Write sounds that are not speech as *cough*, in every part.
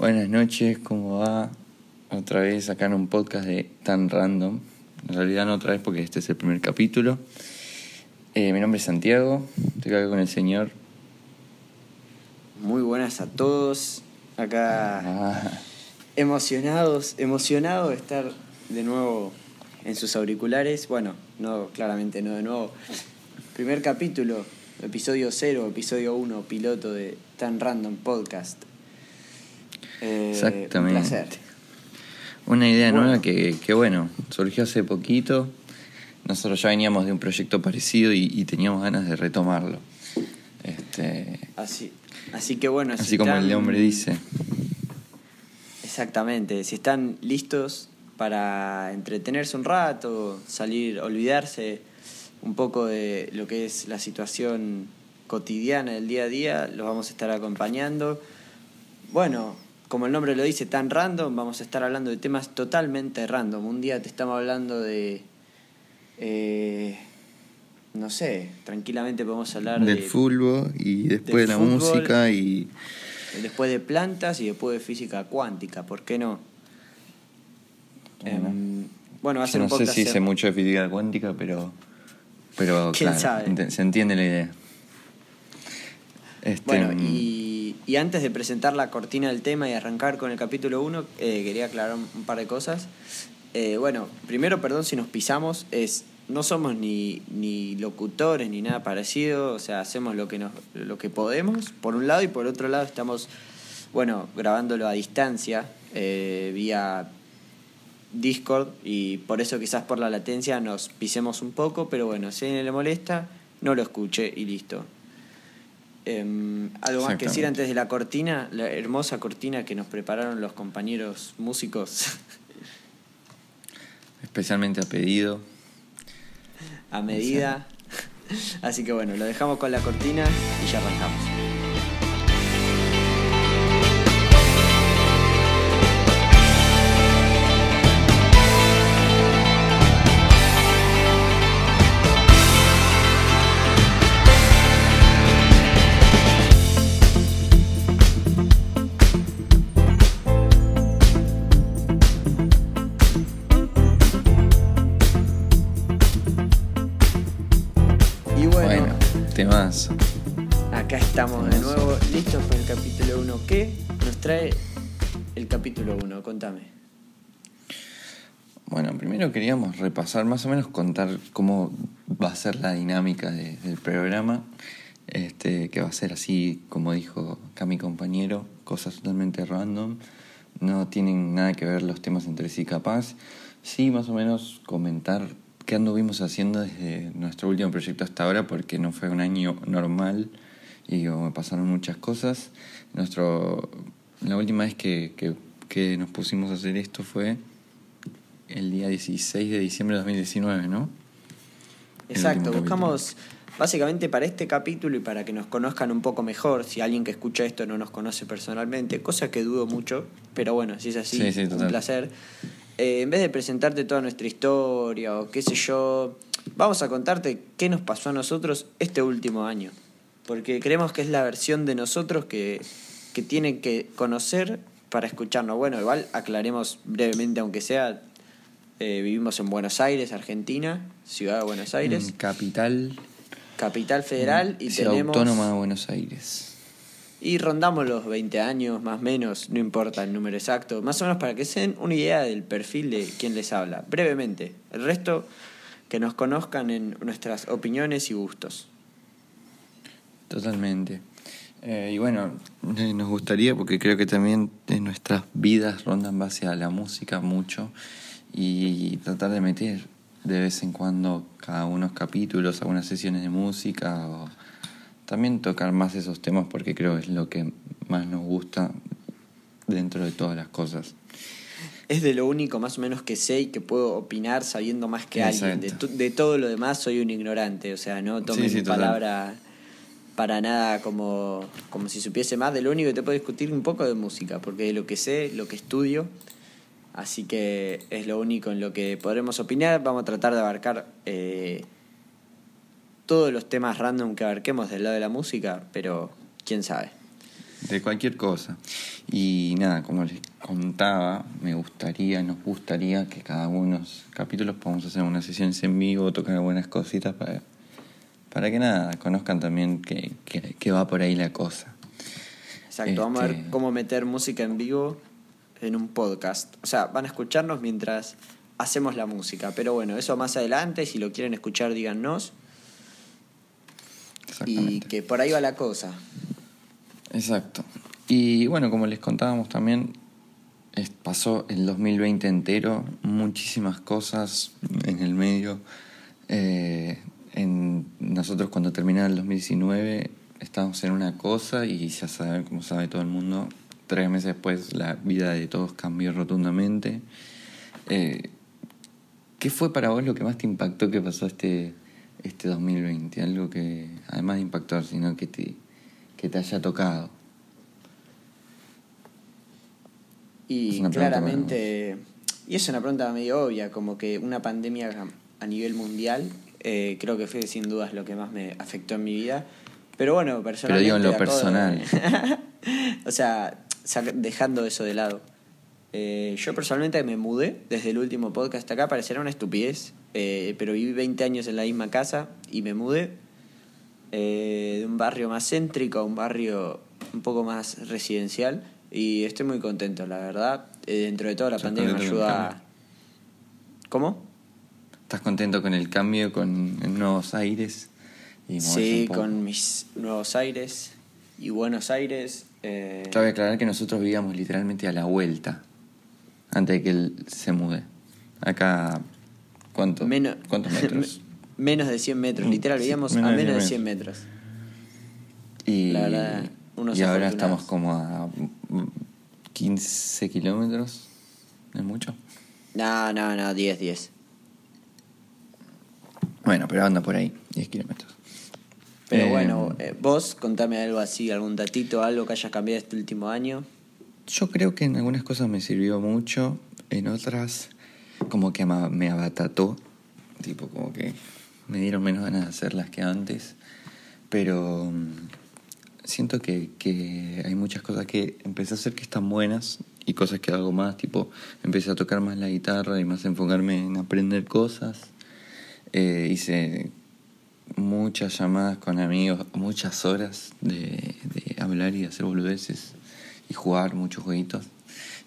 Buenas noches, ¿cómo va? Otra vez acá en un podcast de Tan Random. En realidad no otra vez porque este es el primer capítulo. Eh, mi nombre es Santiago, estoy acá con el señor. Muy buenas a todos. Acá Ah, emocionados, emocionado de estar de nuevo en sus auriculares. Bueno, no, claramente no de nuevo. Primer capítulo, episodio 0, episodio 1, piloto de Tan Random Podcast. Eh, Exactamente. Un placer. una idea Bueno. nueva que, que, bueno, surgió hace poquito. Nosotros ya veníamos de un proyecto parecido y, y teníamos ganas de retomarlo. Este, Así, así que bueno, si así como el están- nombre dice. Exactamente, si están listos para entretenerse un rato, salir, olvidarse un poco de lo que es la situación cotidiana del día a día, los vamos a estar acompañando. Bueno, como el nombre lo dice, tan random, vamos a estar hablando de temas totalmente random. Un día te estamos hablando de... eh, no sé, tranquilamente podemos hablar Del de... fútbol y después de la fútbol. música y Después de plantas y después de física cuántica, ¿por qué no? Bueno, va a Yo ser no un sé si sé ser- mucho de física cuántica, pero, pero ¿Quién claro, sabe? se entiende la idea. Este, Bueno, y, y antes de presentar la cortina del tema y arrancar con el capítulo 1, quería aclarar un par de cosas. Eh, bueno, primero, perdón si nos pisamos, es no somos ni, ni locutores ni nada parecido, o sea, hacemos lo que, nos, lo que podemos, por un lado, y por otro lado estamos, bueno, grabándolo a distancia, eh, vía Discord, y por eso quizás por la latencia nos pisemos un poco, pero bueno, si a alguien le molesta, no lo escuche y listo. Em, algo más que decir antes de la cortina, la hermosa cortina que nos prepararon los compañeros músicos *laughs* especialmente a pedido. a medida. *laughs* Así que bueno, lo dejamos con la cortina y ya arrancamos. Primero queríamos repasar, más o menos contar cómo va a ser la dinámica de- del programa. Este, que va a ser así, como dijo acá mi compañero, cosas totalmente random. No tienen nada que ver los temas entre sí capaz. Sí, más o menos comentar qué anduvimos haciendo desde nuestro último proyecto hasta ahora, porque no fue un año normal y pasaron muchas cosas. Nuestro, la última vez que, que, que nos pusimos a hacer esto fue el día 16 de diciembre de 2019, ¿no? Exacto, buscamos básicamente para este capítulo y para que nos conozcan un poco mejor, si alguien que escucha esto no nos conoce personalmente, cosa que dudo mucho, pero bueno, si es así, Sí, sí, un placer. Eh, en vez de presentarte toda nuestra historia o qué sé yo, vamos a contarte qué nos pasó a nosotros este último año, porque creemos que es la versión de nosotros que, que tienen que conocer para escucharnos. Bueno, igual aclaremos brevemente, aunque sea, eh, vivimos en Buenos Aires, Argentina, ciudad de Buenos Aires. En Capital Capital Federal y Ciudad tenemos Autónoma de Buenos Aires. y rondamos los 20 años más o menos, no importa el número exacto, más o menos para que se den una idea del perfil de quien les habla, brevemente. El resto que nos conozcan en nuestras opiniones y gustos. Totalmente. Eh, y bueno, eh, nos gustaría, porque creo que también nuestras vidas rondan base a la música mucho, y tratar de meter de vez en cuando cada unos capítulos, algunas sesiones de música, o también tocar más esos temas, porque creo que es lo que más nos gusta dentro de todas las cosas. Es de lo único más o menos que sé y que puedo opinar sabiendo más que alguien. De, Exacto. de todo lo demás soy un ignorante, o sea, no tomen Sí, sí, mi palabra para nada como, como si supiese más. De lo único que te puedo discutir un poco de música, porque de lo que sé, lo que estudio, así que es lo único en lo que podremos opinar. Vamos a tratar de abarcar eh, todos los temas random que abarquemos del lado de la música, pero quién sabe. De cualquier cosa. Y nada, como les contaba, me gustaría, nos gustaría que cada uno de los capítulos podamos hacer unas sesiones en vivo, tocar algunas cositas para, para que nada, conozcan también que, que, que va por ahí la cosa. Exacto, vamos a ver Este- cómo meter música en vivo en un podcast. O sea, van a escucharnos mientras hacemos la música. Pero bueno, eso más adelante, si lo quieren escuchar, díganos. Y que por ahí va la cosa. Exacto. Y bueno, como les contábamos también, pasó el 2020 entero, muchísimas cosas en el medio. Eh, en, nosotros cuando terminaba el 2019 estábamos en una cosa y ya saben, como sabe todo el mundo, tres meses después la vida de todos cambió rotundamente. Eh, ¿Qué fue para vos lo que más te impactó que pasó este, este 2020? Algo que, además de impactar, sino que te, que te haya tocado. Y claramente, y es una pregunta medio obvia, como que una pandemia a nivel mundial, eh, creo que fue sin dudas lo que más me afectó en mi vida. Pero bueno, personalmente... digo en lo personal. *laughs* o sea, dejando eso de lado. Eh, yo personalmente me mudé desde el último podcast acá, parecerá una estupidez, eh, pero viví 20 años en la misma casa y me mudé eh, de un barrio más céntrico a un barrio un poco más residencial y estoy muy contento, la verdad. Dentro de toda la ¿Estás pandemia me ayuda... a-? ¿Cómo? ¿Estás contento con el cambio, con nuevos aires? Y Sí, con mis nuevos aires y Buenos Aires. Eh, Cabe aclarar que nosotros vivíamos literalmente a la vuelta, antes de que él se mude. Acá, ¿cuánto? menos, ¿cuántos *laughs* metros? menos de 100 metros, Mm, literal, sí, vivíamos menos a menos de 100 100 metros. Y, La verdad, unos y ahora estamos como a mm, 15 kilómetros, ¿no es mucho? No, no, no, 10, 10. Bueno, pero anda por ahí, 10 kilómetros. Pero Eh, bueno, eh, vos contame algo así, algún datito, algo que hayas cambiado este último año. Yo creo que en algunas cosas me sirvió mucho, en otras como que me abatató, tipo como que me dieron menos ganas de hacerlas que antes, pero mm, siento que, que hay muchas cosas que empecé a hacer que están buenas y cosas que hago más, tipo empecé a tocar más la guitarra y más enfocarme en aprender cosas. Eh, hice muchas llamadas con amigos, muchas horas de, hablar y hacer boludeces y jugar muchos jueguitos.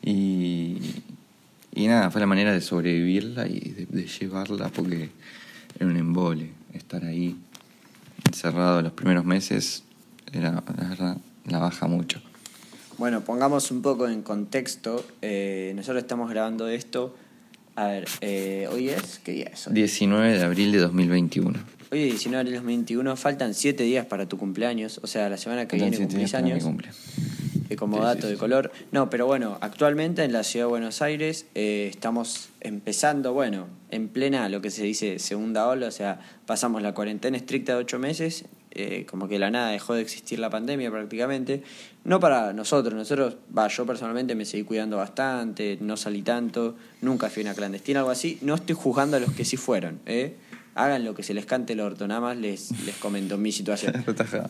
Y, nada, fue la manera de sobrevivirla y de, de llevarla porque era un embole estar ahí encerrado los primeros meses. Era, la verdad, la baja mucho. Bueno, pongamos un poco en contexto. eh, nosotros estamos grabando esto. A ver, eh, hoy es. ¿Qué día es hoy? 19 de abril de 2021. Hoy es 19 de abril de 2021. Faltan 7 días para tu cumpleaños. O sea, la semana que Faltan viene cumplís años. cumple. eh, como Sí, dato sí, de sí. color. No, pero bueno, actualmente en la ciudad de Buenos Aires eh, estamos empezando, bueno, en plena lo que se dice segunda ola, o sea, pasamos la cuarentena estricta de ocho meses, eh, como que de la nada dejó de existir la pandemia prácticamente. No para nosotros, nosotros, va, yo personalmente me seguí cuidando bastante, no salí tanto, nunca fui a una clandestina, algo así. No estoy juzgando a los que sí fueron, ¿eh? Hagan lo que se les cante el orto, nada más les, les comento mi situación. *laughs* Retajada.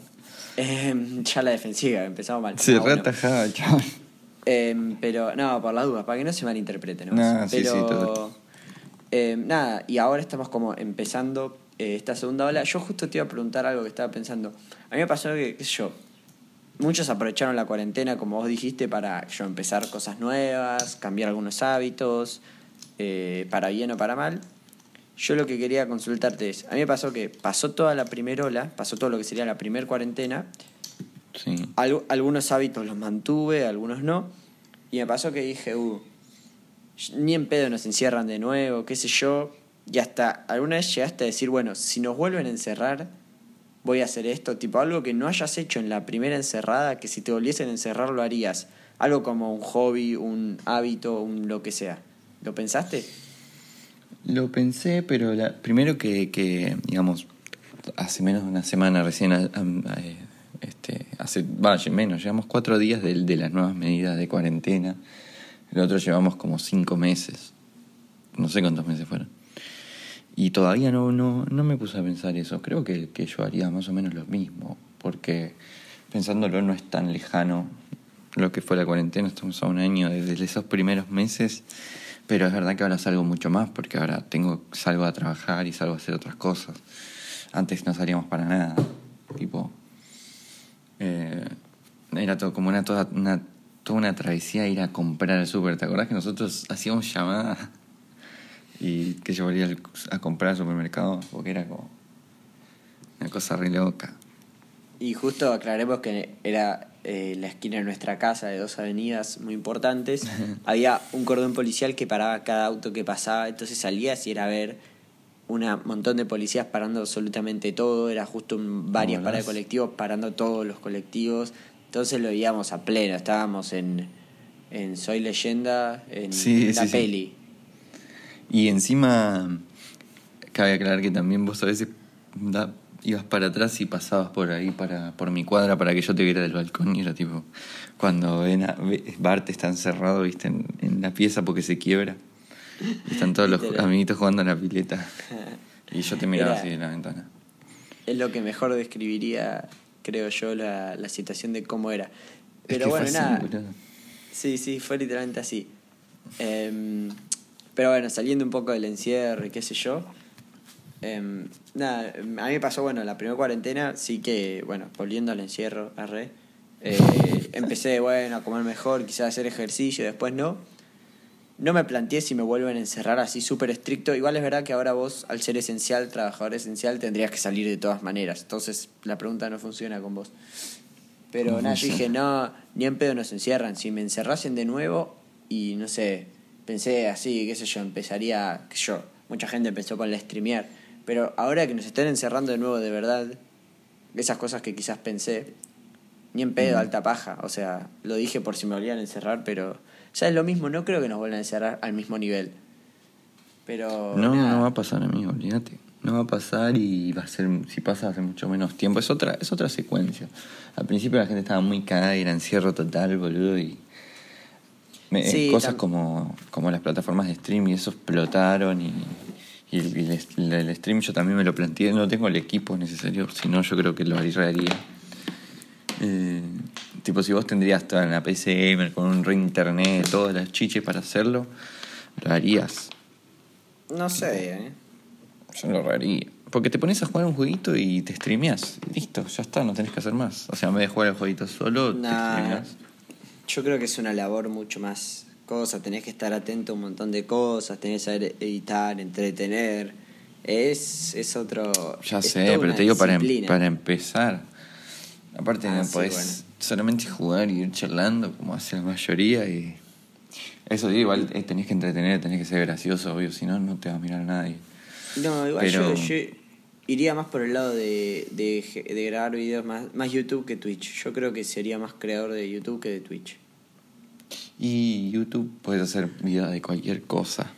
Eh, ya la defensiva, empezamos mal. Ah, bueno. retajaba, chaval. Em, pero, no, por las dudas, para que no se malinterprete, ¿no? Sí, pero, sí, em, nada, y ahora estamos como empezando eh, esta segunda ola. Yo justo te iba a preguntar algo que estaba pensando. A mí me pasó que, qué sé yo, muchos aprovecharon la cuarentena, como vos dijiste, para yo empezar cosas nuevas, cambiar algunos hábitos, eh, para bien o para mal. Yo lo que quería consultarte es, a mí me pasó que pasó toda la primera ola, pasó todo lo que sería la primer cuarentena, Sí. Algunos hábitos los mantuve, algunos no. Y me pasó que dije, uh, ni en pedo nos encierran de nuevo, qué sé yo. Y hasta alguna vez llegaste a decir, bueno, si nos vuelven a encerrar, voy a hacer esto. Tipo algo que no hayas hecho en la primera encerrada, que si te volviesen a encerrar lo harías. Algo como un hobby, un hábito, un lo que sea. ¿Lo pensaste? Lo pensé, pero la, primero que, que, digamos, hace menos de una semana recién, eh, este, hace, vaya, menos, llevamos cuatro días de, de las nuevas medidas de cuarentena. El otro llevamos como cinco meses. No sé cuántos meses fueron. Y todavía no, no, no me puse a pensar eso. Creo que, que yo haría más o menos lo mismo, porque pensándolo no es tan lejano lo que fue la cuarentena, estamos a un año desde esos primeros meses, pero es verdad que ahora salgo mucho más porque ahora tengo salgo a trabajar y salgo a hacer otras cosas. Antes no salíamos para nada, tipo eh, era todo como una toda una toda una travesía ir a comprar al súper. ¿Te acordás que nosotros hacíamos llamadas y que yo volvía a comprar al supermercado? Porque era como una cosa re loca. Y justo aclaremos que era eh, la esquina de nuestra casa, de dos avenidas muy importantes. *laughs* Había un cordón policial que paraba cada auto que pasaba, entonces salías y era ver un montón de policías parando absolutamente todo, era justo un, varias paradas de colectivos parando todos los colectivos, entonces lo veíamos a pleno, estábamos en, en Soy Leyenda, en la peli. Y encima, cabe aclarar que también vos a veces ibas para atrás y pasabas por ahí, para, por mi cuadra, para que yo te viera del balcón. Y era tipo, cuando ven a, Bart está encerrado, viste, en, la pieza porque se quiebra. están todos los amiguitos jugando en la pileta. *laughs* Y yo te miraba así de la ventana. Es lo que mejor describiría, creo yo, la, la situación de cómo era. Pero bueno, nada. sí, sí, fue literalmente así. Em, pero bueno, saliendo un poco del encierro y qué sé yo. Em, nada, a mí me pasó, bueno, la primera cuarentena, sí que, bueno, volviendo al encierro, arre, eh, empecé, bueno, a comer mejor, quizás hacer ejercicio, después no. No me planteé si me vuelven a encerrar así súper estricto. Igual es verdad que ahora vos, al ser esencial, trabajador esencial, tendrías que salir de todas maneras. Entonces la pregunta no funciona con vos. Pero nada, yo dije, no, ni en pedo nos encierran. Si me encerrasen de nuevo y no sé, pensé así, qué sé yo, empezaría, que yo, mucha gente empezó con la streamear pero ahora que nos están encerrando de nuevo de verdad, esas cosas que quizás pensé, ni en pedo, alta paja. O sea, lo dije por si me volvían a encerrar, pero ya es lo mismo, no creo que nos vuelvan a encerrar al mismo nivel. Pero. No, no va a pasar, amigo, olvídate. No va a pasar y va a ser, si pasa hace mucho menos tiempo. Es otra, es otra secuencia. Al principio la gente estaba muy cagada y era encierro total, boludo, y. cosas como, como las plataformas de stream y eso explotaron y y el, stream yo también me lo planteé, no tengo el equipo necesario, si no yo creo que lo haría. Eh, tipo, si vos tendrías toda la PC gamer con un re internet, todas las chiches para hacerlo, lo harías. No sé, ¿eh? Yo lo haría. Porque te pones a jugar un jueguito y te streameas. Listo, ya está, no tenés que hacer más. O sea, en vez de jugar el jueguito solo, te streameas. Yo creo que es una labor mucho más cosas, tenés que estar atento a un montón de cosas, tenés que saber editar, entretener. Es, es otro. Ya sé, pero te digo para, em, para empezar. Aparte, no ah, podés solamente jugar y ir charlando como hace la mayoría. y Eso digo, igual eh, tenés que entretener, tenés que ser gracioso, obvio, si no, no te va a mirar nadie. No, igual yo, iría más por el lado de, de, de grabar videos más, más YouTube que Twitch. Yo creo que sería más creador de YouTube que de Twitch. Y YouTube puedes hacer videos de cualquier cosa.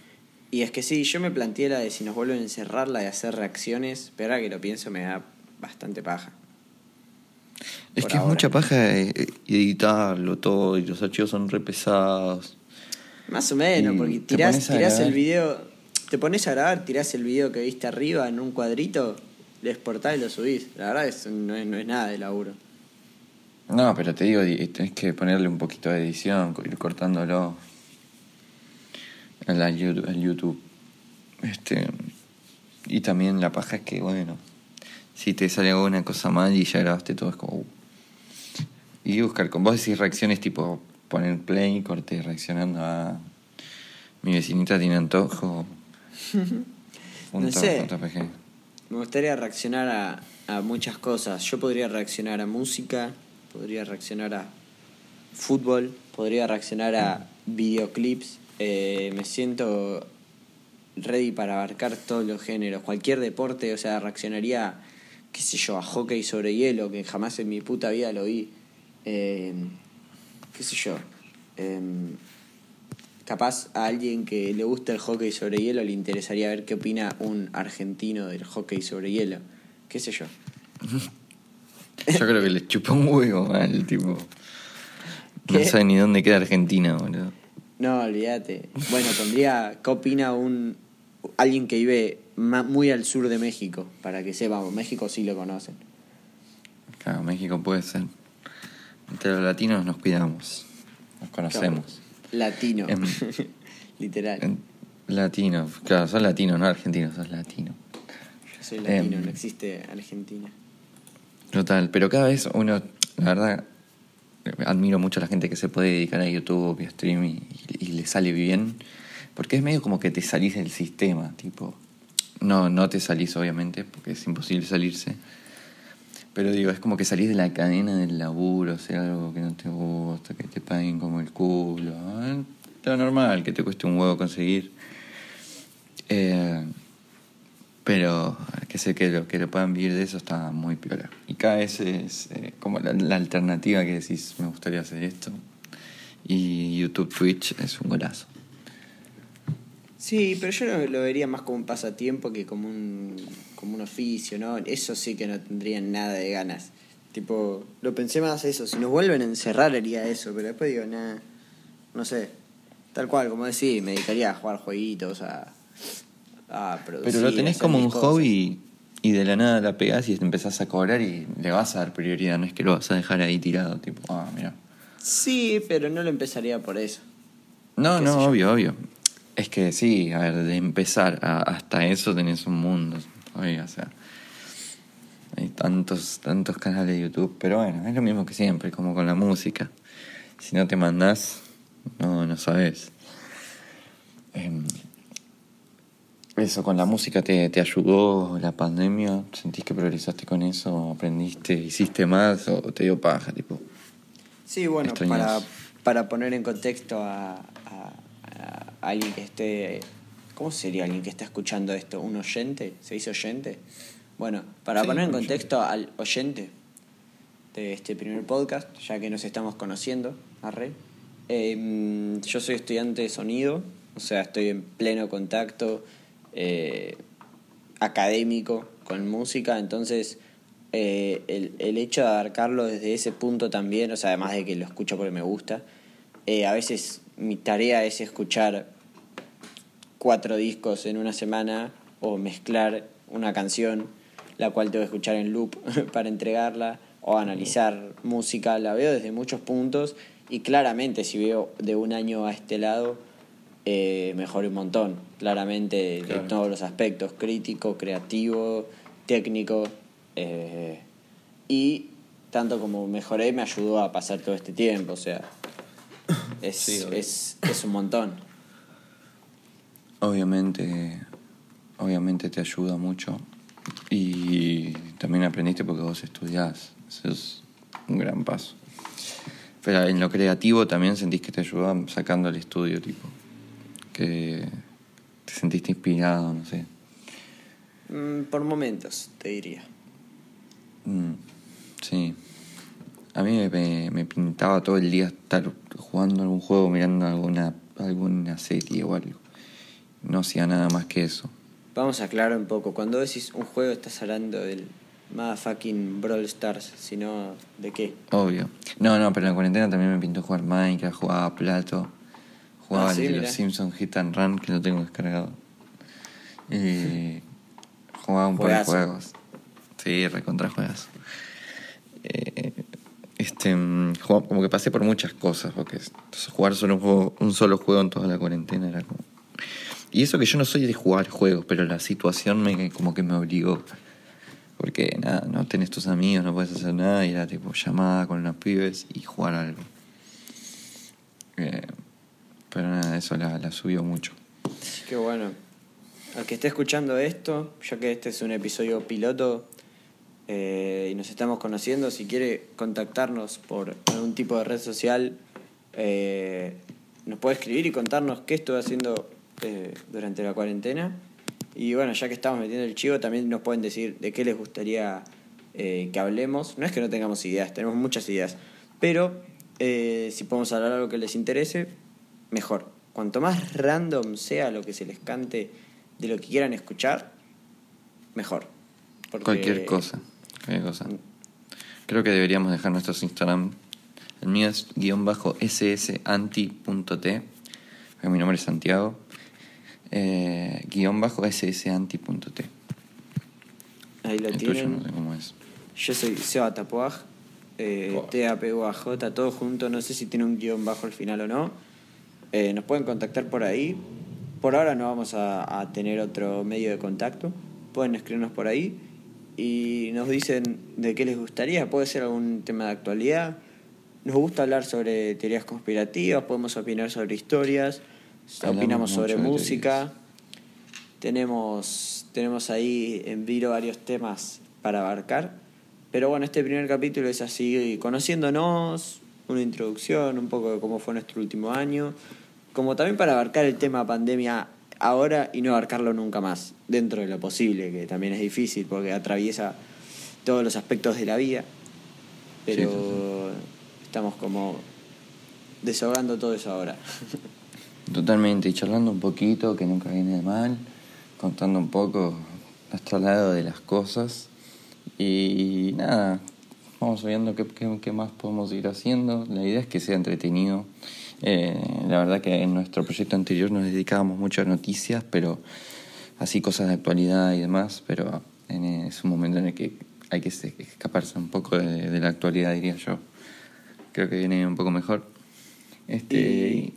Y es que sí, yo me planteé la de si nos vuelven a encerrar, la de hacer reacciones, pero ahora que lo pienso me da bastante paja. Es que es mucha paja eh, editarlo todo y los archivos son re pesados. Más o menos, porque tirás, tirás el video, te pones a grabar, tirás el video que viste arriba en un cuadrito, lo exportás y lo subís. La verdad es, no, es, no es nada de laburo. No, pero te digo, tenés que ponerle un poquito de edición, ir cortándolo al YouTube. Este, y también la paja es que, bueno, si te sale alguna cosa mal y ya grabaste todo, es como. Uh. Y buscar con vos decís reacciones tipo poner play, corte reaccionando a. Mi vecinita tiene antojo. *laughs* no sé. Me gustaría reaccionar a, a muchas cosas. Yo podría reaccionar a música podría reaccionar a fútbol, podría reaccionar a videoclips. Eh, me siento ready para abarcar todos los géneros, cualquier deporte, o sea, reaccionaría, qué sé yo, a hockey sobre hielo, que jamás en mi puta vida lo vi. Eh, qué sé yo. Em, capaz a alguien que le gusta el hockey sobre hielo le interesaría ver qué opina un argentino del hockey sobre hielo. Qué sé yo. Yo creo que le chupó un huevo mal, tipo. No sabe ni dónde queda Argentina, boludo. No, olvídate. Bueno, pondría, ¿qué opina un alguien que vive muy al sur de México? Para que sepamos, México sí lo conocen. Claro, México puede ser. entre los latinos nos cuidamos, nos conocemos. Latino. Em, *laughs* Literal. En- Latinos, claro, sos latino, no argentino, sos latino. Yo soy latino, em, no existe Argentina. Total, pero cada vez uno, la verdad, admiro mucho a la gente que se puede dedicar a YouTube y a streaming y, y le sale bien, porque es medio como que te salís del sistema, tipo, no, no te salís obviamente, porque es imposible salirse, pero digo, es como que salís de la cadena del laburo, hacer algo que no te gusta, que te paguen como el culo, ¿eh? lo normal, que te cueste un huevo conseguir. Eh, pero que sé que lo que lo puedan vivir de eso está muy piola. Y cada vez es eh, como la, la alternativa que decís, me gustaría hacer esto. Y YouTube, Twitch es un golazo. Sí, pero yo lo, lo vería más como un pasatiempo que como un, como un oficio, ¿no? Eso sí que no tendría nada de ganas. Tipo, lo pensé más eso. Si nos vuelven a encerrar haría eso, pero después digo, nada, no sé. Tal cual, como decís, me dedicaría a jugar jueguitos, a, a producir. Pero lo tenés como un cosas. hobby y de la nada la pegás y te empezás a cobrar y le vas a dar prioridad. No es que lo vas a dejar ahí tirado, tipo, ah, mira. Sí, pero no lo empezaría por eso. No, no, obvio, obvio. Es que sí, a ver, de empezar a- hasta eso tenés un mundo. Oiga, o sea. Hay tantos, tantos canales de YouTube, pero bueno, es lo mismo que siempre, como con la música. Si no te mandás, no, no sabes. Em, eso, con la música te, te ayudó la pandemia, sentís que progresaste con eso, aprendiste, hiciste más o te dio paja, tipo. Sí, bueno, para, para poner en contexto a alguien que esté... ¿Cómo sería alguien que está escuchando esto? ¿Un oyente? ¿Se dice oyente? Bueno, para Sí, poner en contexto al oyente de este primer podcast, ya que nos estamos conociendo, arre, em, yo soy estudiante de sonido, o sea, estoy en pleno contacto eh, académico con música, entonces eh, el, el hecho de abarcarlo desde ese punto también, o sea, además de que lo escucho porque me gusta, eh, a veces mi tarea es escuchar cuatro discos en una semana o mezclar una canción, la cual tengo que escuchar en loop *laughs* para entregarla, o analizar música, la veo desde muchos puntos y claramente si veo de un año a este lado, eh, mejoré un montón, claramente de, de Claro. todos los aspectos, crítico, creativo, técnico, eh, y tanto como mejoré me ayudó a pasar todo este tiempo, o sea, es, Sí, es, es un montón. Obviamente, obviamente te ayuda mucho. Y también aprendiste porque vos estudiás. Eso es un gran paso. Pero en lo creativo también sentís que te ayuda sacando el estudio, tipo. Que te sentiste inspirado, no sé. Mm, Por momentos, te diría. Mm, sí. A mí me, pintaba todo el día estar jugando algún juego, mirando alguna, alguna serie o algo. No hacía nada más que eso. Vamos a aclarar un poco. Cuando decís un juego, estás hablando del motherfucking Brawl Stars, sino de qué. Obvio. No, no, pero en la cuarentena también me pintó jugar Minecraft, jugaba Plato, jugaba Ah, el de los Simpsons Hit and Run, que lo tengo descargado. Y *laughs* jugaba un par de juegos. Sí, recontra juegas. Eh, este, como que pasé por muchas cosas, porque jugar solo un, juego, un solo juego en toda la cuarentena era como... Y eso que yo no soy de jugar juegos, pero la situación me como que me obligó. Porque nada, no tenés tus amigos, no puedes hacer nada, y era tipo llamada con los pibes y jugar algo. Eh, pero nada, eso la, subió mucho. Qué bueno. Al que esté escuchando esto, ya que este es un episodio piloto eh, y nos estamos conociendo, si quiere contactarnos por algún tipo de red social, eh, nos puede escribir y contarnos qué estuvo haciendo eh, durante la cuarentena. Y bueno, ya que estamos metiendo el chivo, también nos pueden decir de qué les gustaría eh, que hablemos. No es que no tengamos ideas, tenemos muchas ideas. Pero eh, si podemos hablar algo que les interese, mejor. Cuanto más random sea lo que se les cante de lo que quieran escuchar, mejor. Porque- Cualquier cosa. Cualquier cosa. Creo que deberíamos dejar nuestros Instagram. El mío es guion bajo ssanti.t. Mi nombre es Santiago. Eh, guion bajo ssanti.t. Ahí lo El tuyo tienen. no sé cómo es. Yo soy Seba Tapuaj. eh, T-A-P-U-A-J, todo junto, no sé si tiene un guion bajo al final o no. Eh, nos pueden contactar por ahí. Por ahora no vamos a, a tener otro medio de contacto. Pueden escribirnos por ahí y nos dicen de qué les gustaría. Puede ser algún tema de actualidad. Nos gusta hablar sobre teorías conspirativas, podemos opinar sobre historias, Hablamos opinamos sobre música. Tenemos, tenemos ahí en vilo varios temas para abarcar. Pero bueno, este primer capítulo es así, conociéndonos, una introducción, un poco de cómo fue nuestro último año, como también para abarcar el tema pandemia ahora y no abarcarlo nunca más, dentro de lo posible, que también es difícil porque atraviesa todos los aspectos de la vida. Pero Sí, sí, estamos como desahogando todo eso ahora. *laughs* Totalmente, y charlando un poquito, que nunca viene de mal, contando un poco nuestro lado de las cosas. Y nada, vamos viendo qué, qué- qué más podemos ir haciendo. La idea es que sea entretenido. Eh, la verdad que en nuestro proyecto anterior nos dedicábamos mucho a noticias, pero así cosas de actualidad y demás, pero en, es un momento en el que hay que se- escaparse un poco de, de la actualidad, diría yo. Creo que viene un poco mejor. Este, Y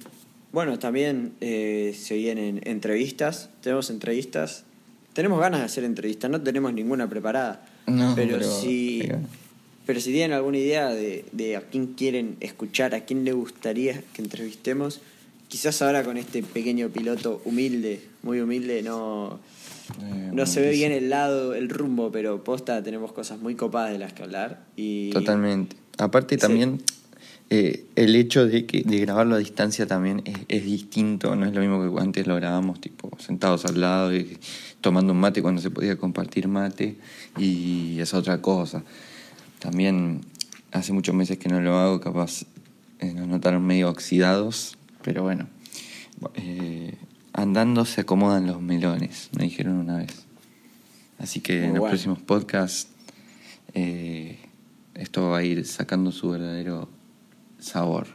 bueno, también eh, se vienen entrevistas, tenemos entrevistas, tenemos ganas de hacer entrevistas, no tenemos ninguna preparada, No, pero, pero- si, pero- pero si tienen alguna idea de, de a quién quieren escuchar, a quién le gustaría que entrevistemos, quizás ahora con este pequeño piloto humilde, muy humilde, no, Eh, no se ve bien el lado, el rumbo, pero posta tenemos cosas muy copadas de las que hablar. Y Totalmente. Aparte Sí. también eh, el hecho de que de grabarlo a distancia también es, es distinto, no es lo mismo que antes lo grabábamos tipo sentados al lado y tomando un mate cuando se podía compartir mate y es otra cosa. También hace muchos meses que no lo hago, capaz eh, nos notaron medio oxidados, pero bueno, eh, andando se acomodan los melones, me dijeron una vez. Así que Muy en los próximos podcasts esto va a ir sacando su verdadero sabor.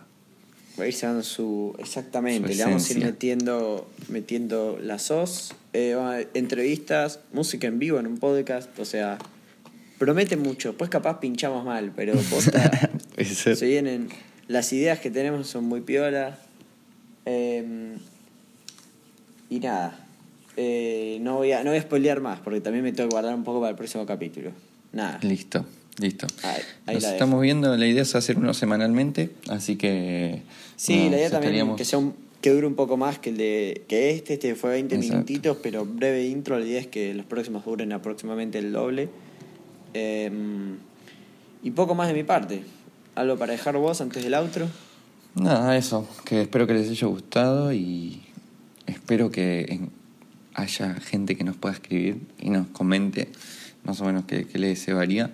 Va a ir su. Exactamente, Su le vamos a ir metiendo, metiendo la SOS, eh, entrevistas, música en vivo en un podcast, o sea, promete mucho. Pues capaz pinchamos mal, pero posta, *laughs* se vienen. Las ideas que tenemos son muy piolas. eh, y nada. eh, no, voy a, no voy a spoilear más, porque también me tengo que guardar un poco para el próximo capítulo. Nada. Listo, listo. Ahí- ahí Nos la estamos viendo, la idea es hacer uno semanalmente, así que... Sí, nada, la idea también estaríamos- es que, sea un- que dure un poco más que el de que este. Este fue 20 Exacto. minutitos, pero breve intro. La idea es que los próximos duren aproximadamente el doble. Eh, y poco más de mi parte. ¿Algo para dejar vos antes del outro? Nada, eso, que espero que les haya gustado y espero que haya gente que nos pueda escribir y nos comente más o menos qué, qué les cebaría.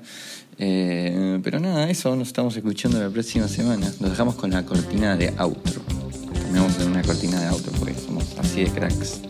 Eh, pero nada, eso, nos estamos escuchando la próxima semana. Nos dejamos con la cortina de outro. A hacer una cortina de outro porque somos así de cracks.